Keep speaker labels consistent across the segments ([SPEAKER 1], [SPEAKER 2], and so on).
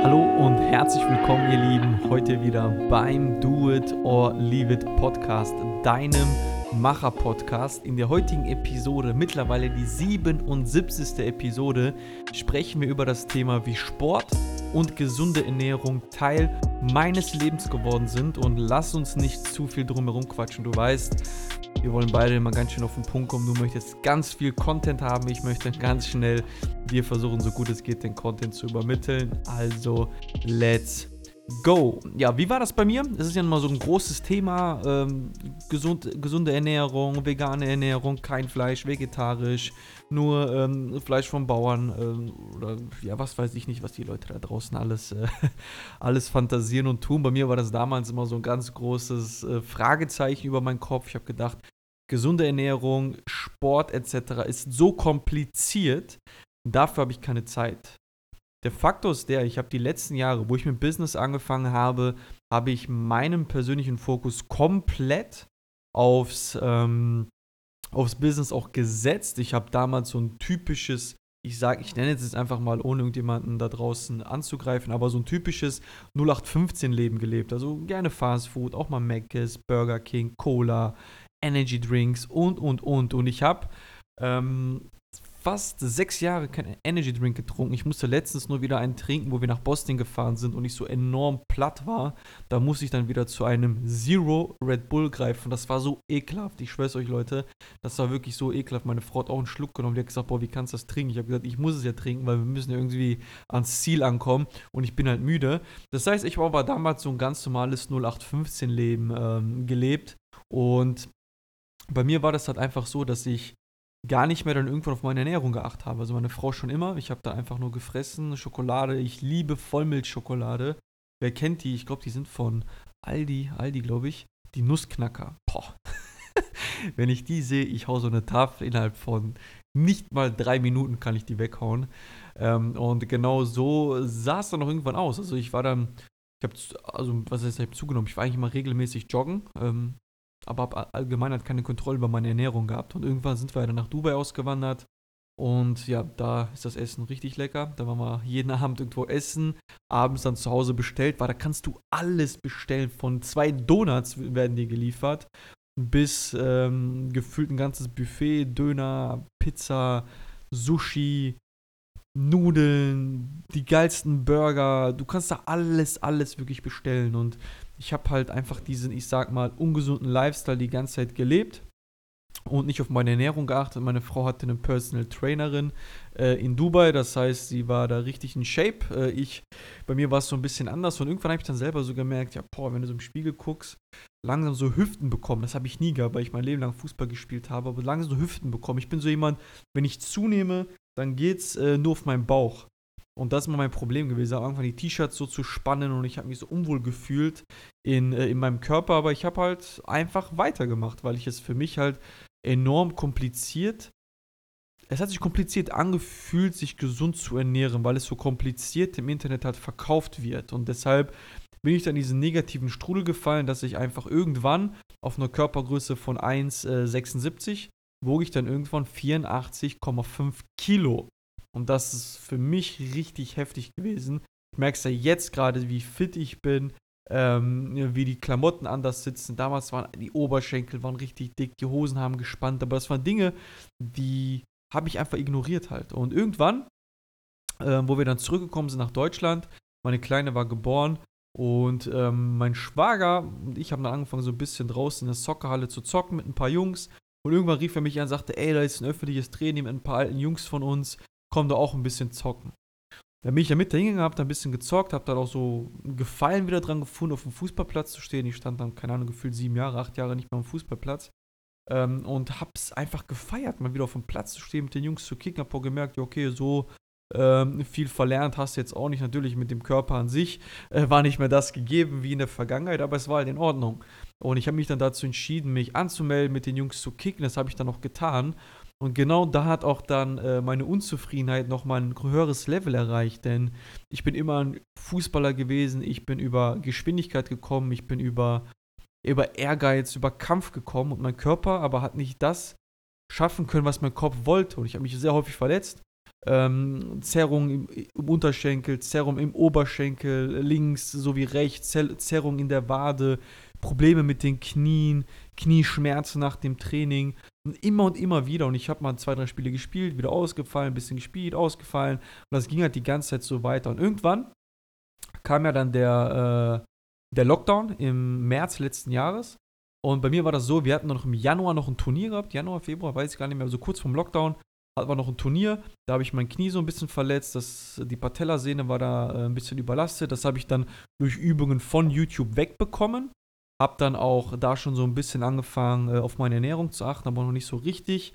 [SPEAKER 1] Hallo und herzlich willkommen, ihr Lieben, heute wieder beim Do It or Leave It Podcast, deinem Macher-Podcast. In der heutigen Episode, mittlerweile die 77. Episode, sprechen wir über das Thema, wie Sport und gesunde Ernährung Teil meines Lebens geworden sind. Und lass uns nicht zu viel drumherum quatschen. Du weißt, wir wollen beide immer ganz schön auf den Punkt kommen. Du möchtest ganz viel Content haben. Ich möchte ganz schnell dir versuchen, so gut es geht, den Content zu übermitteln. Also, let's go. Ja, wie war das bei mir? Es ist ja immer so ein großes Thema. Ähm, gesund, gesunde Ernährung, vegane Ernährung, kein Fleisch, vegetarisch, nur ähm, Fleisch vom Bauern ähm, oder ja, was weiß ich nicht, was die Leute da draußen alles, äh, alles fantasieren und tun. Bei mir war das damals immer so ein ganz großes äh, Fragezeichen über meinen Kopf. Ich habe gedacht, gesunde Ernährung, Sport etc. ist so kompliziert. Dafür habe ich keine Zeit. Der Faktor ist der, ich habe die letzten Jahre, wo ich mit Business angefangen habe, habe ich meinen persönlichen Fokus komplett aufs, ähm, aufs Business auch gesetzt. Ich habe damals so ein typisches, ich sage, ich nenne es jetzt einfach mal, ohne irgendjemanden da draußen anzugreifen, aber so ein typisches 0815-Leben gelebt. Also gerne Fast Food, auch mal Mc's, Burger King, Cola, Energy Drinks und, und, und. Und ich habe ähm, fast sechs Jahre keinen Energy Drink getrunken. Ich musste letztens nur wieder einen trinken, wo wir nach Boston gefahren sind und ich so enorm platt war. Da musste ich dann wieder zu einem Zero Red Bull greifen. Das war so ekelhaft. Ich schwör's euch, Leute. Das war wirklich so ekelhaft. Meine Frau hat auch einen Schluck genommen. Die hat gesagt, boah, wie kannst du das trinken? Ich habe gesagt, ich muss es ja trinken, weil wir müssen ja irgendwie ans Ziel ankommen und ich bin halt müde. Das heißt, ich habe aber damals so ein ganz normales 0815-Leben ähm, gelebt und bei mir war das halt einfach so, dass ich gar nicht mehr dann irgendwann auf meine Ernährung geachtet habe. Also meine Frau schon immer. Ich habe da einfach nur gefressen, Schokolade. Ich liebe Vollmilchschokolade. Wer kennt die? Ich glaube, die sind von Aldi, Aldi glaube ich. Die Nussknacker. Boah. Wenn ich die sehe, ich hau so eine Tafel innerhalb von nicht mal drei Minuten kann ich die weghauen. Ähm, und genau so sah es dann auch irgendwann aus. Also ich war dann, ich habe, also was heißt, ich habe zugenommen. Ich war eigentlich immer regelmäßig joggen. Ähm, aber habe allgemein halt keine Kontrolle über meine Ernährung gehabt. Und irgendwann sind wir dann nach Dubai ausgewandert. Und ja, da ist das Essen richtig lecker. Da waren wir jeden Abend irgendwo essen, abends dann zu Hause bestellt, weil da kannst du alles bestellen. Von zwei Donuts werden dir geliefert, bis ähm, gefühlt ein ganzes Buffet, Döner, Pizza, Sushi, Nudeln, die geilsten Burger. Du kannst da alles, alles wirklich bestellen. Und ich habe halt einfach diesen, ich sag mal, ungesunden Lifestyle die ganze Zeit gelebt und nicht auf meine Ernährung geachtet. Meine Frau hatte eine Personal Trainerin äh, in Dubai, das heißt, sie war da richtig in Shape. Äh, ich, bei mir war es so ein bisschen anders und irgendwann habe ich dann selber so gemerkt, ja, boah, wenn du so im Spiegel guckst, langsam so Hüften bekommen. Das habe ich nie gehabt, weil ich mein Leben lang Fußball gespielt habe, aber langsam so Hüften bekommen. Ich bin so jemand, wenn ich zunehme, dann geht's äh, nur auf meinen Bauch. Und das ist mal mein Problem gewesen, am Anfang die T-Shirts so zu spannen und ich habe mich so unwohl gefühlt in, äh, in meinem Körper, aber ich habe halt einfach weitergemacht, weil ich es für mich halt enorm kompliziert, es hat sich kompliziert angefühlt, sich gesund zu ernähren, weil es so kompliziert im Internet halt verkauft wird. Und deshalb bin ich dann in diesen negativen Strudel gefallen, dass ich einfach irgendwann auf einer Körpergröße von 1,76 äh, wog ich dann irgendwann 84,5 Kilo. Und das ist für mich richtig heftig gewesen. Ich merke es ja jetzt gerade, wie fit ich bin, ähm, wie die Klamotten anders sitzen. Damals waren die Oberschenkel waren richtig dick, die Hosen haben gespannt, aber das waren Dinge, die habe ich einfach ignoriert halt. Und irgendwann, äh, wo wir dann zurückgekommen sind nach Deutschland, meine Kleine war geboren und ähm, mein Schwager und ich haben dann angefangen, so ein bisschen draußen in der Soccerhalle zu zocken mit ein paar Jungs. Und irgendwann rief er mich an und sagte, ey, da ist ein öffentliches Training mit ein paar alten Jungs von uns komm da auch ein bisschen zocken. Dann bin ich ja mit dahin hab da ein bisschen gezockt, hab dann auch so einen Gefallen wieder dran gefunden, auf dem Fußballplatz zu stehen. Ich stand dann, keine Ahnung, gefühlt sieben Jahre, acht Jahre nicht mehr am Fußballplatz. Ähm, und hab's einfach gefeiert, mal wieder auf dem Platz zu stehen, mit den Jungs zu kicken. Hab auch gemerkt, okay, so ähm, viel verlernt hast du jetzt auch nicht. Natürlich mit dem Körper an sich äh, war nicht mehr das gegeben wie in der Vergangenheit, aber es war halt in Ordnung. Und ich habe mich dann dazu entschieden, mich anzumelden, mit den Jungs zu kicken. Das habe ich dann auch getan. Und genau da hat auch dann äh, meine Unzufriedenheit nochmal ein höheres Level erreicht, denn ich bin immer ein Fußballer gewesen, ich bin über Geschwindigkeit gekommen, ich bin über, über Ehrgeiz, über Kampf gekommen und mein Körper aber hat nicht das schaffen können, was mein Kopf wollte. Und ich habe mich sehr häufig verletzt. ähm, Zerrung im, im, Unterschenkel, Zerrung im Oberschenkel, links sowie rechts, Zerrung in der Wade, Probleme mit den Knien, Knieschmerzen nach dem Training. Immer und immer wieder. Und ich habe mal zwei, drei Spiele gespielt, wieder ausgefallen, ein bisschen gespielt, ausgefallen. Und das ging halt die ganze Zeit so weiter. Und irgendwann kam ja dann der, äh, der Lockdown im März letzten Jahres. Und bei mir war das so, wir hatten noch im Januar noch ein Turnier gehabt, Januar, Februar, weiß ich gar nicht mehr, so also kurz vorm Lockdown hatten wir noch ein Turnier, da habe ich mein Knie so ein bisschen verletzt, das, die Patellasehne war da äh, ein bisschen überlastet, das habe ich dann durch Übungen von YouTube wegbekommen, habe dann auch da schon so ein bisschen angefangen äh, auf meine Ernährung zu achten, aber noch nicht so richtig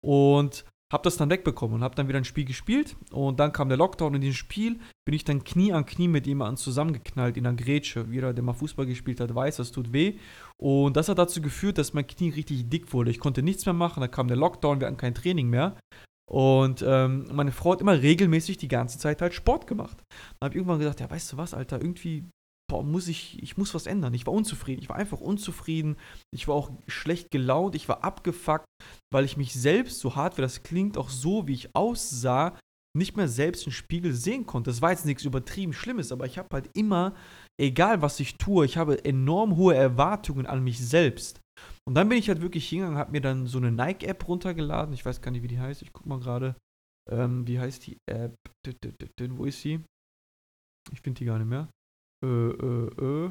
[SPEAKER 1] und habe das dann wegbekommen und habe dann wieder ein Spiel gespielt und dann kam der Lockdown und in diesem Spiel bin ich dann Knie an Knie mit jemandem zusammengeknallt in einer Grätsche. Jeder, der mal Fußball gespielt hat, weiß, das tut weh. Und das hat dazu geführt, dass mein Knie richtig dick wurde. Ich konnte nichts mehr machen, dann kam der Lockdown, wir hatten kein Training mehr. Und ähm, meine Frau hat immer regelmäßig die ganze Zeit halt Sport gemacht. Dann habe ich irgendwann gesagt, ja, weißt du was, Alter, irgendwie boah, muss ich, ich muss was ändern. Ich war unzufrieden. Ich war einfach unzufrieden. Ich war auch schlecht gelaunt. Ich war abgefuckt, weil ich mich selbst, so hart wie das klingt, auch so wie ich aussah, nicht mehr selbst im Spiegel sehen konnte. Das war jetzt nichts übertrieben Schlimmes, aber ich habe halt immer, egal was ich tue, ich habe enorm hohe Erwartungen an mich selbst. Und dann bin ich halt wirklich hingegangen, habe mir dann so eine Nike-App runtergeladen. Ich weiß gar nicht, wie die heißt. Ich guck mal gerade. Ähm, wie heißt die App? Wo ist sie? Ich finde die gar nicht mehr. Äh, äh, äh.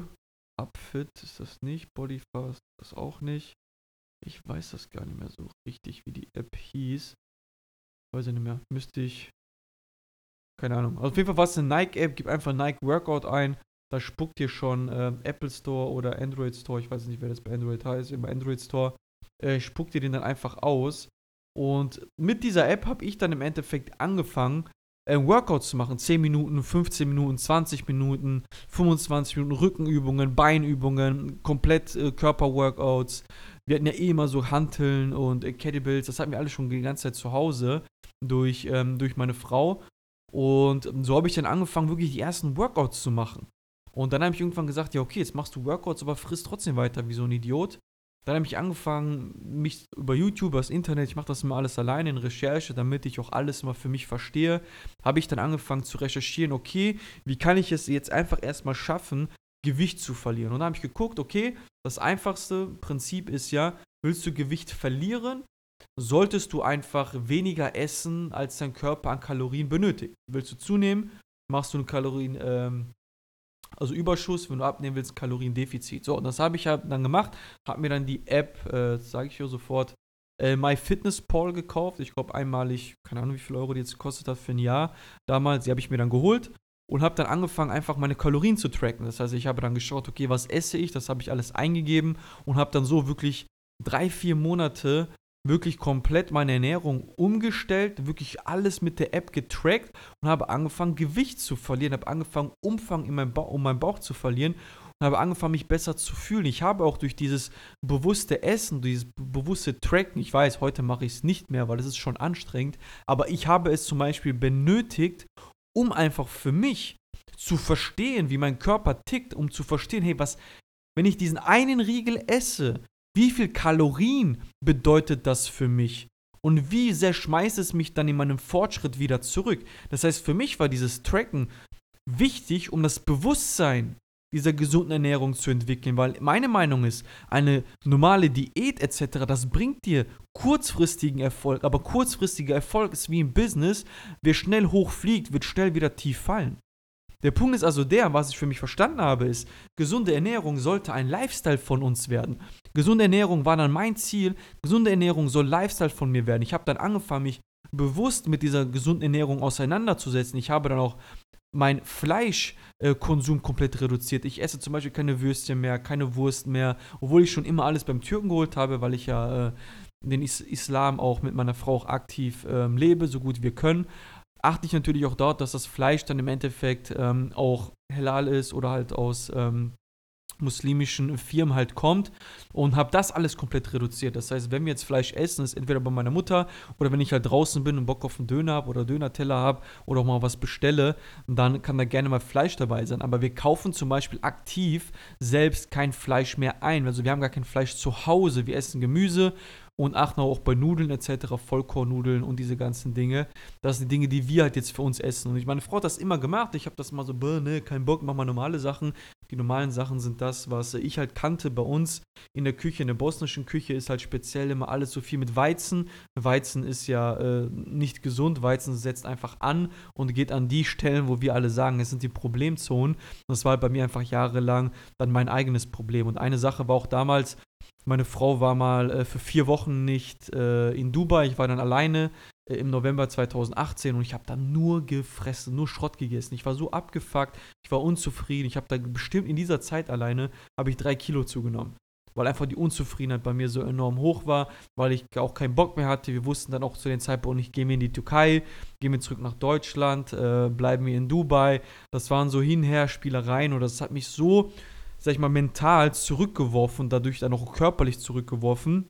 [SPEAKER 1] Upfit ist das nicht. Bodyfast das auch nicht. Ich weiß das gar nicht mehr so richtig, wie die App hieß. Weiß ich nicht mehr. Müsste ich. Keine Ahnung. Also auf jeden Fall war es eine Nike-App. Gib einfach Nike Workout ein. Da spuckt dir schon äh, Apple Store oder Android Store. Ich weiß nicht, wer das bei Android heißt. Im Android Store. Äh, spuckt dir den dann einfach aus. Und mit dieser App habe ich dann im Endeffekt angefangen, äh, Workouts zu machen. 10 Minuten, 15 Minuten, 20 Minuten, 25 Minuten Rückenübungen, Beinübungen, komplett äh, Körperworkouts. Wir hatten ja eh immer so Hanteln und äh, Kettlebells. Das hatten wir alle schon die ganze Zeit zu Hause durch, ähm, durch meine Frau. Und so habe ich dann angefangen, wirklich die ersten Workouts zu machen. Und dann habe ich irgendwann gesagt, ja, okay, jetzt machst du Workouts, aber frisst trotzdem weiter wie so ein Idiot. Dann habe ich angefangen, mich über YouTube, das Internet, ich mache das immer alles alleine in Recherche, damit ich auch alles mal für mich verstehe, habe ich dann angefangen zu recherchieren, okay, wie kann ich es jetzt einfach erstmal schaffen, Gewicht zu verlieren? Und dann habe ich geguckt, okay, das einfachste Prinzip ist ja, willst du Gewicht verlieren, solltest du einfach weniger essen, als dein Körper an Kalorien benötigt. Willst du zunehmen, machst du eine Kalorien, ähm, also Überschuss, wenn du abnehmen willst, Kaloriendefizit. So, und das habe ich halt dann gemacht, habe mir dann die App, äh, sage ich hier sofort, äh, MyFitnessPal gekauft. Ich glaube einmalig, keine Ahnung, wie viel Euro die jetzt gekostet hat für ein Jahr. Damals, die habe ich mir dann geholt und habe dann angefangen, einfach meine Kalorien zu tracken. Das heißt, ich habe dann geschaut, okay, was esse ich? Das habe ich alles eingegeben und habe dann so wirklich drei, vier Monate wirklich komplett meine Ernährung umgestellt, wirklich alles mit der App getrackt und habe angefangen, Gewicht zu verlieren, habe angefangen, Umfang in meinem um meinen Bauch zu verlieren und habe angefangen, mich besser zu fühlen. Ich habe auch durch dieses bewusste Essen, dieses bewusste Tracken, ich weiß, heute mache ich es nicht mehr, weil es ist schon anstrengend, aber ich habe es zum Beispiel benötigt, um einfach für mich zu verstehen, wie mein Körper tickt, um zu verstehen, hey, was, wenn ich diesen einen Riegel esse, wie viel Kalorien bedeutet das für mich? Und wie sehr schmeißt es mich dann in meinem Fortschritt wieder zurück? Das heißt, für mich war dieses Tracken wichtig, um das Bewusstsein dieser gesunden Ernährung zu entwickeln, weil meine Meinung ist, eine normale Diät etc., das bringt dir kurzfristigen Erfolg, aber kurzfristiger Erfolg ist wie im Business, wer schnell hochfliegt, wird schnell wieder tief fallen. Der Punkt ist also der, was ich für mich verstanden habe, ist, gesunde Ernährung sollte ein Lifestyle von uns werden. Gesunde Ernährung war dann mein Ziel. Gesunde Ernährung soll Lifestyle von mir werden. Ich habe dann angefangen, mich bewusst mit dieser gesunden Ernährung auseinanderzusetzen. Ich habe dann auch mein Fleischkonsum komplett reduziert. Ich esse zum Beispiel keine Würstchen mehr, keine Wurst mehr, obwohl ich schon immer alles beim Türken geholt habe, weil ich ja äh, den Is Islam auch mit meiner Frau auch aktiv äh, lebe, so gut wir können achte ich natürlich auch dort, dass das Fleisch dann im Endeffekt ähm, auch halal ist oder halt aus ähm, muslimischen Firmen halt kommt und habe das alles komplett reduziert. Das heißt, wenn wir jetzt Fleisch essen, ist entweder bei meiner Mutter oder wenn ich halt draußen bin und Bock auf einen Döner habe oder Dönerteller habe oder auch mal was bestelle, dann kann da gerne mal Fleisch dabei sein. Aber wir kaufen zum Beispiel aktiv selbst kein Fleisch mehr ein. Also wir haben gar kein Fleisch zu Hause. Wir essen Gemüse und achten auch bei Nudeln etc., Vollkornnudeln und diese ganzen Dinge. Das sind die Dinge, die wir halt jetzt für uns essen. Und ich, meine Frau hat das immer gemacht. Ich habe das mal so, ne, kein Bock, mach mal normale Sachen. Die normalen Sachen sind das, was ich halt kannte bei uns in der Küche. In der bosnischen Küche ist halt speziell immer alles so viel mit Weizen. Weizen ist ja äh, nicht gesund. Weizen setzt einfach an und geht an die Stellen, wo wir alle sagen, es sind die Problemzonen. Das war halt bei mir einfach jahrelang dann mein eigenes Problem. Und eine Sache war auch damals, meine Frau war mal äh, für vier Wochen nicht äh, in Dubai. Ich war dann alleine äh, im November 2018 und ich habe dann nur gefressen, nur Schrott gegessen. Ich war so abgefuckt, ich war unzufrieden. Ich habe da bestimmt in dieser Zeit alleine, habe ich drei Kilo zugenommen. Weil einfach die Unzufriedenheit bei mir so enorm hoch war, weil ich auch keinen Bock mehr hatte. Wir wussten dann auch zu dem Zeitpunkt nicht, gehen wir in die Türkei, gehen wir zurück nach Deutschland, äh, bleiben wir in Dubai. Das waren so Hinher-Spielereien und das hat mich so sag ich mal, mental zurückgeworfen, dadurch dann auch körperlich zurückgeworfen,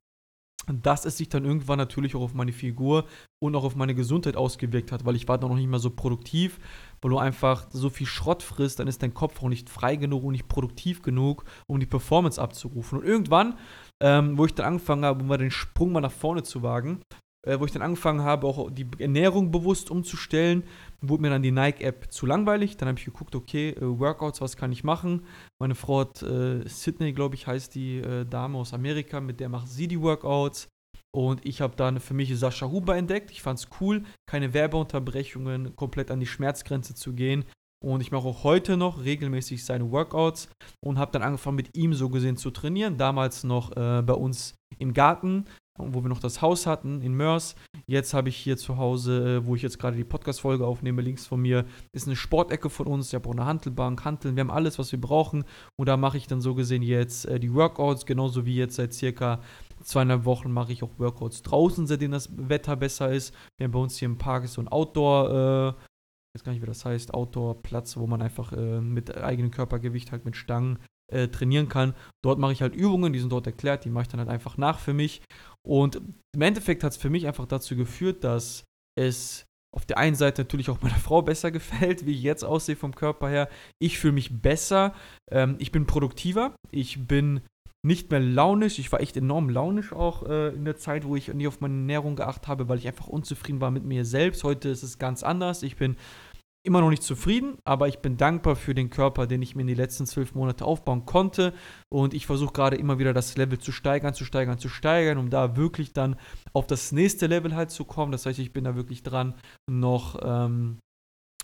[SPEAKER 1] dass es sich dann irgendwann natürlich auch auf meine Figur und auch auf meine Gesundheit ausgewirkt hat, weil ich war dann noch nicht mehr so produktiv, weil du einfach so viel Schrott frisst, dann ist dein Kopf auch nicht frei genug und nicht produktiv genug, um die Performance abzurufen. Und irgendwann, ähm, wo ich dann angefangen habe, um mal den Sprung mal nach vorne zu wagen, äh, wo ich dann angefangen habe, auch die Ernährung bewusst umzustellen, wurde mir dann die Nike-App zu langweilig. Dann habe ich geguckt, okay, äh, Workouts, was kann ich machen? Meine Frau hat äh, Sydney, glaube ich, heißt die äh, Dame aus Amerika, mit der macht sie die Workouts. Und ich habe dann für mich Sascha Huber entdeckt. Ich fand es cool, keine Werbeunterbrechungen, komplett an die Schmerzgrenze zu gehen. Und ich mache auch heute noch regelmäßig seine Workouts und habe dann angefangen mit ihm so gesehen zu trainieren. Damals noch äh, bei uns im Garten wo wir noch das Haus hatten in Mörs. Jetzt habe ich hier zu Hause, äh, wo ich jetzt gerade die Podcast-Folge aufnehme, links von mir ist eine Sportecke von uns. Ich habe auch eine Handelbank, Hanteln. Wir haben alles, was wir brauchen. Und da mache ich dann so gesehen jetzt äh, die Workouts, genauso wie jetzt seit circa zweieinhalb Wochen mache ich auch Workouts draußen, seitdem das Wetter besser ist. Wir haben bei uns hier im Park so ein Outdoor, äh, weiß gar nicht, wie das heißt, Outdoor-Platz, wo man einfach äh, mit eigenem Körpergewicht halt mit Stangen äh, trainieren kann. Dort mache ich halt Übungen, die sind dort erklärt, die mache ich dann halt einfach nach für mich. Und im Endeffekt hat es für mich einfach dazu geführt, dass es auf der einen Seite natürlich auch meiner Frau besser gefällt, wie ich jetzt aussehe vom Körper her. Ich fühle mich besser, ähm, ich bin produktiver, ich bin nicht mehr launisch. Ich war echt enorm launisch auch äh, in der Zeit, wo ich nie auf meine Ernährung geachtet habe, weil ich einfach unzufrieden war mit mir selbst. Heute ist es ganz anders. Ich bin immer noch nicht zufrieden, aber ich bin dankbar für den Körper, den ich mir in den letzten zwölf Monaten aufbauen konnte. Und ich versuche gerade immer wieder das Level zu steigern, zu steigern, zu steigern, um da wirklich dann auf das nächste Level halt zu kommen. Das heißt, ich bin da wirklich dran, noch, ähm,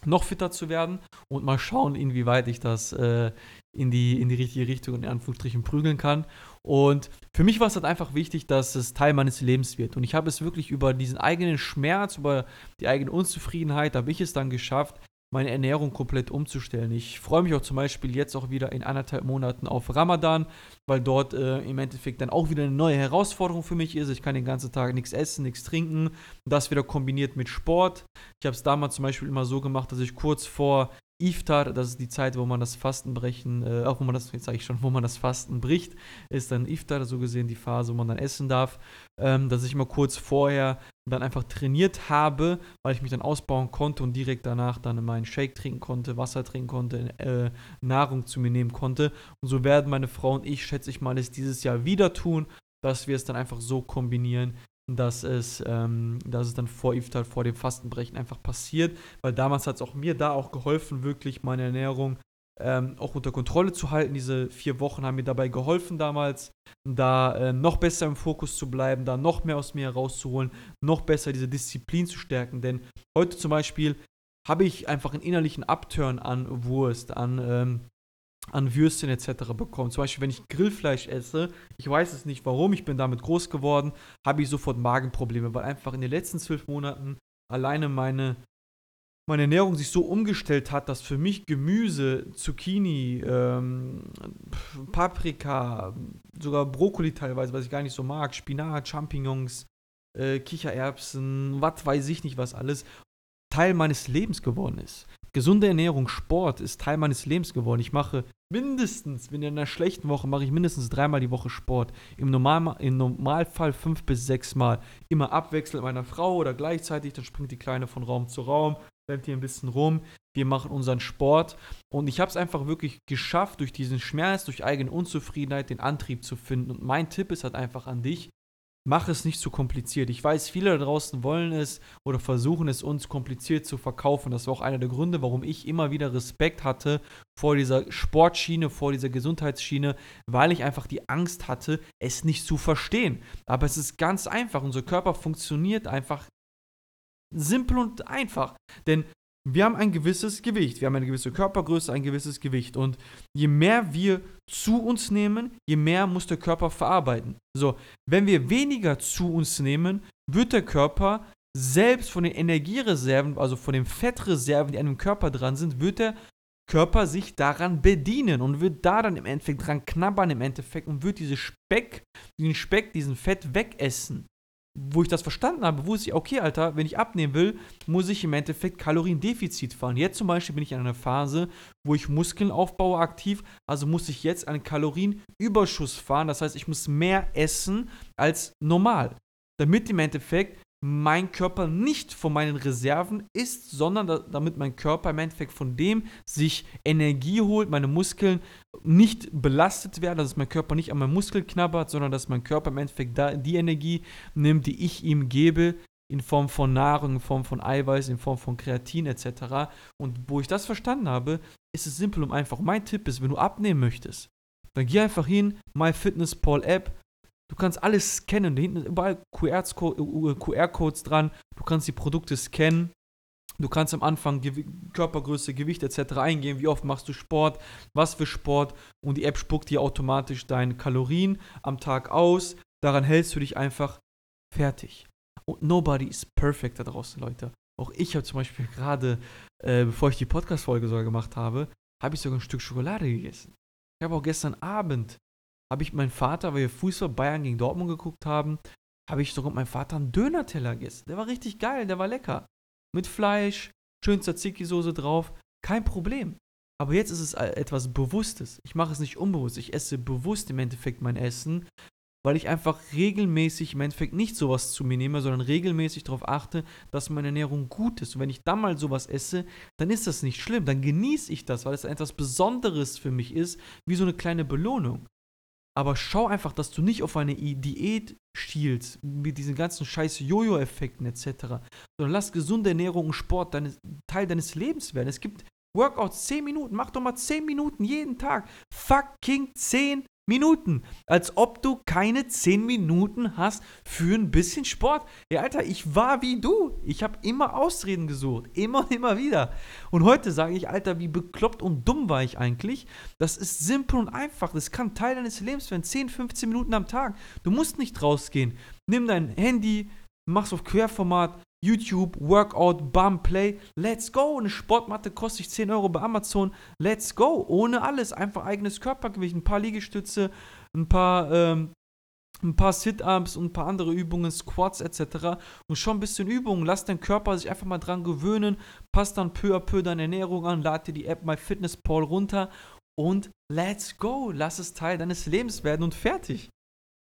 [SPEAKER 1] noch fitter zu werden und mal schauen, inwieweit ich das äh, in, die, in die richtige Richtung in Anführungsstrichen prügeln kann. Und für mich war es halt einfach wichtig, dass es Teil meines Lebens wird. Und ich habe es wirklich über diesen eigenen Schmerz, über die eigene Unzufriedenheit, habe ich es dann geschafft, meine Ernährung komplett umzustellen. Ich freue mich auch zum Beispiel jetzt auch wieder in anderthalb Monaten auf Ramadan, weil dort äh, im Endeffekt dann auch wieder eine neue Herausforderung für mich ist. Ich kann den ganzen Tag nichts essen, nichts trinken. Das wieder kombiniert mit Sport. Ich habe es damals zum Beispiel immer so gemacht, dass ich kurz vor Iftar, das ist die Zeit, wo man das Fastenbrechen, äh, auch wo man das, jetzt sage ich schon, wo man das Fasten bricht, ist dann Iftar, so gesehen die Phase, wo man dann essen darf, ähm, dass ich immer kurz vorher dann einfach trainiert habe, weil ich mich dann ausbauen konnte und direkt danach dann meinen Shake trinken konnte, Wasser trinken konnte, äh, Nahrung zu mir nehmen konnte. Und so werden meine Frau und ich, schätze ich mal, es dieses Jahr wieder tun, dass wir es dann einfach so kombinieren, dass es, ähm, dass es dann vor Iftar, vor dem Fastenbrechen einfach passiert, weil damals hat es auch mir da auch geholfen, wirklich meine Ernährung ähm, auch unter Kontrolle zu halten. Diese vier Wochen haben mir dabei geholfen damals, da äh, noch besser im Fokus zu bleiben, da noch mehr aus mir herauszuholen, noch besser diese Disziplin zu stärken. Denn heute zum Beispiel habe ich einfach einen innerlichen Upturn an Wurst, an ähm, an Würstchen etc. bekommen. Zum Beispiel, wenn ich Grillfleisch esse, ich weiß es nicht warum, ich bin damit groß geworden, habe ich sofort Magenprobleme, weil einfach in den letzten zwölf Monaten alleine meine, meine Ernährung sich so umgestellt hat, dass für mich Gemüse, Zucchini, ähm, Paprika, sogar Brokkoli teilweise, was ich gar nicht so mag, Spinat, Champignons, äh, Kichererbsen, was weiß ich nicht was alles, Teil meines Lebens geworden ist. Gesunde Ernährung, Sport ist Teil meines Lebens geworden. Ich mache mindestens, wenn in einer schlechten Woche, mache ich mindestens dreimal die Woche Sport. Im, Normal, Im Normalfall fünf bis sechs Mal. Immer abwechselnd mit meiner Frau oder gleichzeitig. Dann springt die Kleine von Raum zu Raum, rennt hier ein bisschen rum. Wir machen unseren Sport. Und ich habe es einfach wirklich geschafft, durch diesen Schmerz, durch eigene Unzufriedenheit den Antrieb zu finden. Und mein Tipp ist halt einfach an dich, mach es nicht zu kompliziert. Ich weiß, viele da draußen wollen es oder versuchen es uns kompliziert zu verkaufen. Das war auch einer der Gründe, warum ich immer wieder Respekt hatte vor dieser Sportschiene, vor dieser Gesundheitsschiene, weil ich einfach die Angst hatte, es nicht zu verstehen. Aber es ist ganz einfach. Unser Körper funktioniert einfach simpel und einfach. Denn wir haben ein gewisses Gewicht, wir haben eine gewisse Körpergröße, ein gewisses Gewicht. Und je mehr wir zu uns nehmen, je mehr muss der Körper verarbeiten. So, wenn wir weniger zu uns nehmen, wird der Körper selbst von den Energiereserven, also von den Fettreserven, die an dem Körper dran sind, wird der Körper sich daran bedienen und wird da dann im Endeffekt dran knabbern im Endeffekt und wird diese Speck, diesen Speck, diesen Fett wegessen wo ich das verstanden habe, wusste ich, okay, Alter, wenn ich abnehmen will, muss ich im Endeffekt Kaloriendefizit fahren. Jetzt zum Beispiel bin ich in einer Phase, wo ich Muskeln aufbaue aktiv, also muss ich jetzt einen Kalorienüberschuss fahren. Das heißt, ich muss mehr essen als normal, damit im Endeffekt mein Körper nicht von meinen Reserven ist, sondern da, damit mein Körper im Endeffekt von dem sich Energie holt, meine Muskeln nicht belastet werden, dass mein Körper nicht an meinen Muskel knabbert, sondern dass mein Körper im Endeffekt da die Energie nimmt, die ich ihm gebe, in Form von Nahrung, in Form von Eiweiß, in Form von Kreatin etc. Und wo ich das verstanden habe, ist es simpel und einfach. Mein Tipp ist, wenn du abnehmen möchtest, dann geh einfach hin, MyFitnessPal App, Du kannst alles scannen. Da hinten überall QR-Codes dran. Du kannst die Produkte scannen. Du kannst am Anfang Ge Körpergröße, Gewicht etc. eingeben. Wie oft machst du Sport? Was für Sport? Und die App spuckt dir automatisch deine Kalorien am Tag aus. Daran hältst du dich einfach fertig. Und nobody is perfect da draußen, Leute. Auch ich habe zum Beispiel gerade, äh, bevor ich die Podcast-Folge sogar gemacht habe, habe ich sogar ein Stück Schokolade gegessen. Ich habe auch gestern Abend habe ich meinen Vater, weil wir Fußball Bayern gegen Dortmund geguckt haben, habe ich sogar mit meinem Vater einen Döner-Teller gegessen. Der war richtig geil, der war lecker. Mit Fleisch, schön Tzatziki-Soße drauf, kein Problem. Aber jetzt ist es etwas Bewusstes. Ich mache es nicht unbewusst. Ich esse bewusst im Endeffekt mein Essen, weil ich einfach regelmäßig im Endeffekt nicht sowas zu mir nehme, sondern regelmäßig darauf achte, dass meine Ernährung gut ist. Und wenn ich dann mal sowas esse, dann ist das nicht schlimm. Dann genieße ich das, weil es etwas Besonderes für mich ist, wie so eine kleine Belohnung. Aber schau einfach, dass du nicht auf eine Diät schielst, mit diesen ganzen scheiß Jojo-Effekten etc., sondern lass gesunde Ernährung und Sport deine, Teil deines Lebens werden. Es gibt Workouts 10 Minuten, mach doch mal 10 Minuten jeden Tag. Fucking 10 Minuten. Als ob du keine 10 Minuten hast für ein bisschen Sport. Ja, Alter, ich war wie du. Ich habe immer Ausreden gesucht. Immer und immer wieder. Und heute sage ich, Alter, wie bekloppt und dumm war ich eigentlich. Das ist simpel und einfach. Das kann Teil deines Lebens werden. 10, 15 Minuten am Tag. Du musst nicht rausgehen. Nimm dein Handy, mach's auf Querformat, YouTube, Workout, Bum, Play. Let's go. Eine Sportmatte kostet sich 10 Euro bei Amazon. Let's go. Ohne alles. Einfach eigenes Körpergewicht, ein paar Liegestütze, ein paar, ähm, paar Sit-Ups und ein paar andere Übungen, Squats etc. Und schon ein bisschen Übungen. Lass deinen Körper sich einfach mal dran gewöhnen. Passt dann peu à peu deine Ernährung an. Lad dir die App MyFitnessPal runter. Und let's go. Lass es Teil deines Lebens werden und fertig.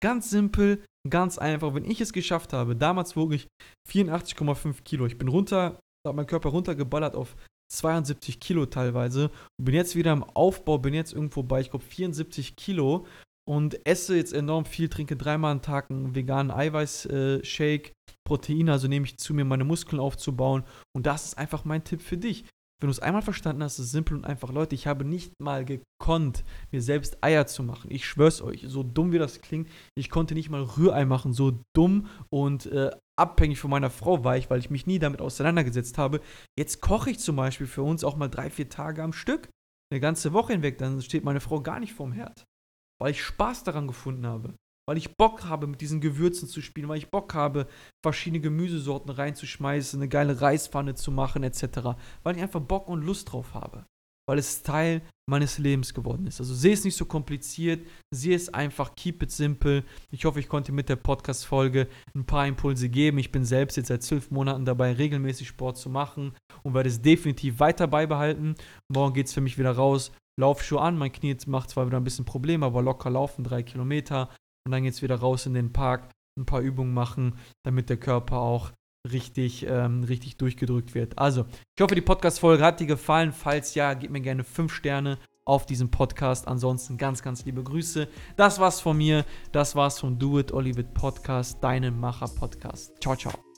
[SPEAKER 1] Ganz simpel, ganz einfach. Wenn ich es geschafft habe, damals wog ich 84,5 Kilo. Ich bin runter, habe meinen Körper runtergeballert auf 72 Kilo teilweise und bin jetzt wieder im Aufbau, bin jetzt irgendwo bei, ich glaube, 74 Kilo und esse jetzt enorm viel, trinke dreimal am Tag einen veganen Eiweiß-Shake, Proteine, also nehme ich zu mir, meine Muskeln aufzubauen und das ist einfach mein Tipp für dich. Wenn du es einmal verstanden hast, ist es simpel und einfach. Leute, ich habe nicht mal gekonnt, mir selbst Eier zu machen. Ich schwör's euch, so dumm wie das klingt, ich konnte nicht mal Rührei machen. So dumm und äh, abhängig von meiner Frau war ich, weil ich mich nie damit auseinandergesetzt habe. Jetzt koche ich zum Beispiel für uns auch mal drei, vier Tage am Stück. Eine ganze Woche hinweg, dann steht meine Frau gar nicht vorm Herd. Weil ich Spaß daran gefunden habe weil ich Bock habe, mit diesen Gewürzen zu spielen, weil ich Bock habe, verschiedene Gemüsesorten reinzuschmeißen, eine geile Reispfanne zu machen, etc. Weil ich einfach Bock und Lust drauf habe. Weil es Teil meines Lebens geworden ist. Also sehe es nicht so kompliziert, sehe es einfach, keep it simple. Ich hoffe, ich konnte mit der Podcast-Folge ein paar Impulse geben. Ich bin selbst jetzt seit zwölf Monaten dabei, regelmäßig Sport zu machen und werde es definitiv weiter beibehalten. Morgen geht es für mich wieder raus. Laufschuhe an, mein Knie macht zwar wieder ein bisschen Probleme, aber locker laufen, drei Kilometer und dann jetzt wieder raus in den Park, ein paar Übungen machen, damit der Körper auch richtig, ähm, richtig durchgedrückt wird. Also, ich hoffe, die Podcast-Folge hat dir gefallen. Falls ja, gib mir gerne 5 Sterne auf diesem Podcast. Ansonsten ganz, ganz liebe Grüße. Das war's von mir. Das war's vom Do It It Podcast, deinem Macher-Podcast. Ciao, ciao.